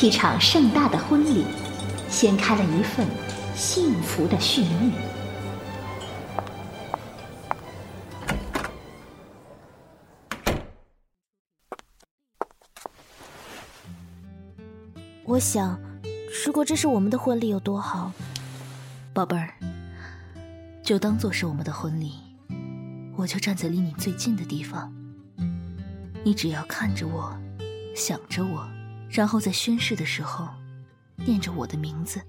一场盛大的婚礼，掀开了一份幸福的序幕。我想，如果这是我们的婚礼有多好，宝贝儿，就当做是我们的婚礼。我就站在离你最近的地方，你只要看着我，想着我，然后在宣誓的时候念着我的名字，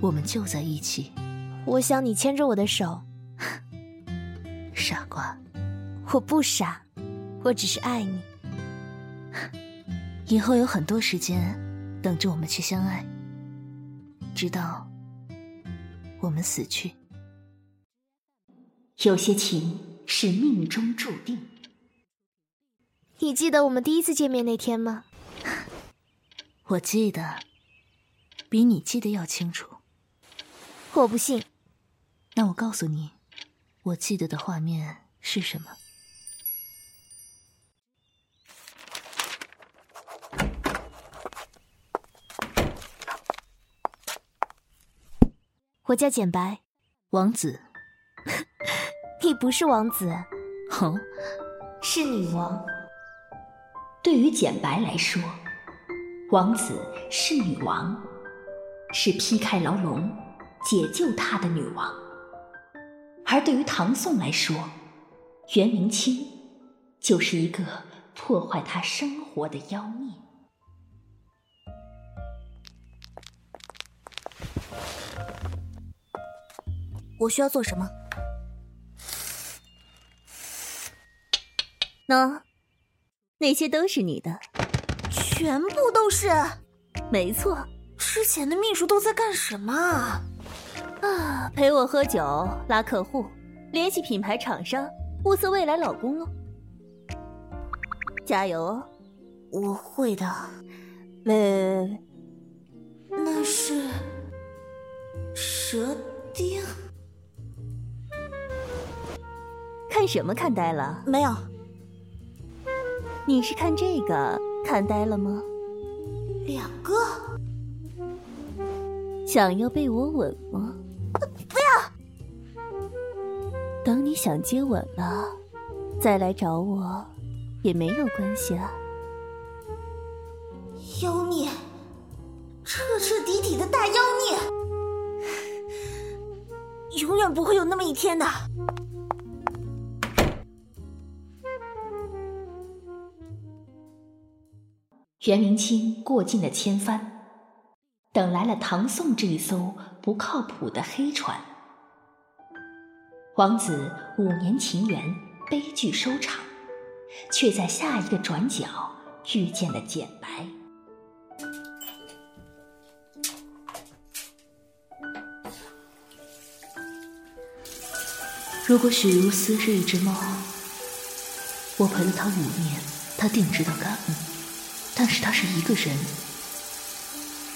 我们就在一起。我想你牵着我的手，傻瓜，我不傻，我只是爱你。以后有很多时间。等着我们去相爱，直到我们死去。有些情是命中注定。你记得我们第一次见面那天吗？我记得，比你记得要清楚。我不信。那我告诉你，我记得的画面是什么。我叫简白，王子。你不是王子，哦，是女王。对于简白来说，王子是女王，是劈开牢笼解救他的女王；而对于唐宋来说，袁明清就是一个破坏他生活的妖孽。我需要做什么？喏，那些都是你的，全部都是。没错，之前的秘书都在干什么啊？啊，陪我喝酒，拉客户，联系品牌厂商，物色未来老公喽。加油哦！我会的。喂喂喂，那是蛇钉。看什么看呆了？没有。你是看这个看呆了吗？两个。想要被我吻吗？不要。等你想接吻了，再来找我，也没有关系啊。妖孽，彻彻底底的大妖孽，永远不会有那么一天的。袁明清过尽了千帆，等来了唐宋这一艘不靠谱的黑船。王子五年情缘悲剧收场，却在下一个转角遇见了简白。如果许如斯是一只猫，我陪了他五年，他定知道感恩。但是他是一个人，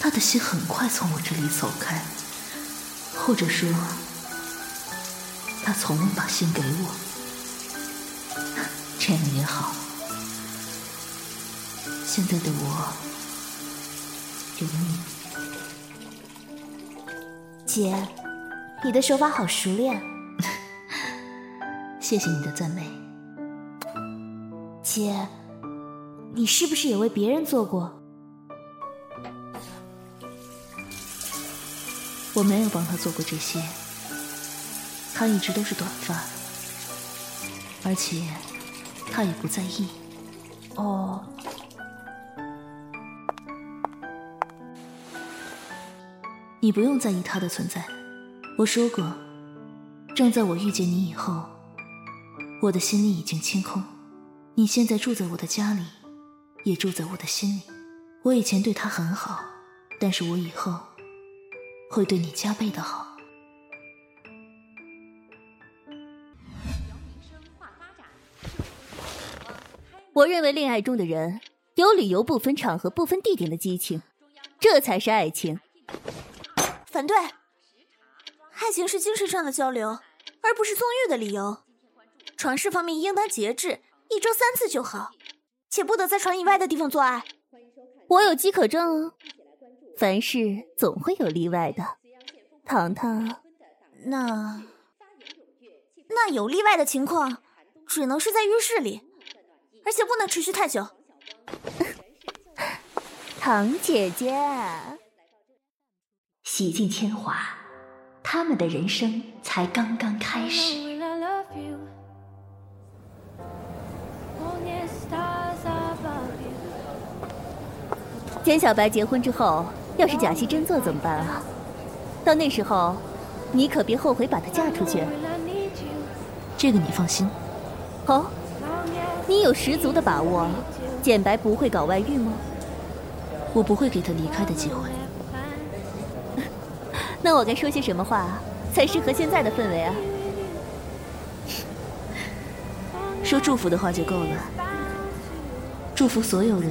他的心很快从我这里走开，或者说，他从未把心给我。这样也好，现在的我有你。姐，你的手法好熟练。谢谢你的赞美，姐。你是不是也为别人做过？我没有帮他做过这些，他一直都是短发，而且他也不在意。哦，你不用在意他的存在。我说过，正在我遇见你以后，我的心里已经清空。你现在住在我的家里。也住在我的心里。我以前对他很好，但是我以后会对你加倍的好。我认为恋爱中的人有理由不分场合、不分地点的激情，这才是爱情。反对，爱情是精神上的交流，而不是纵欲的理由。床事方面应当节制，一周三次就好。且不得在船以外的地方做爱。我有机可证哦。凡事总会有例外的，糖糖。那那有例外的情况，只能是在浴室里，而且不能持续太久。糖姐姐，洗尽铅华，他们的人生才刚刚开始。简小白结婚之后，要是假戏真做怎么办啊？到那时候，你可别后悔把她嫁出去。这个你放心。哦，你有十足的把握，简白不会搞外遇吗？我不会给他离开的机会。那我该说些什么话才适合现在的氛围啊？说祝福的话就够了。祝福所有人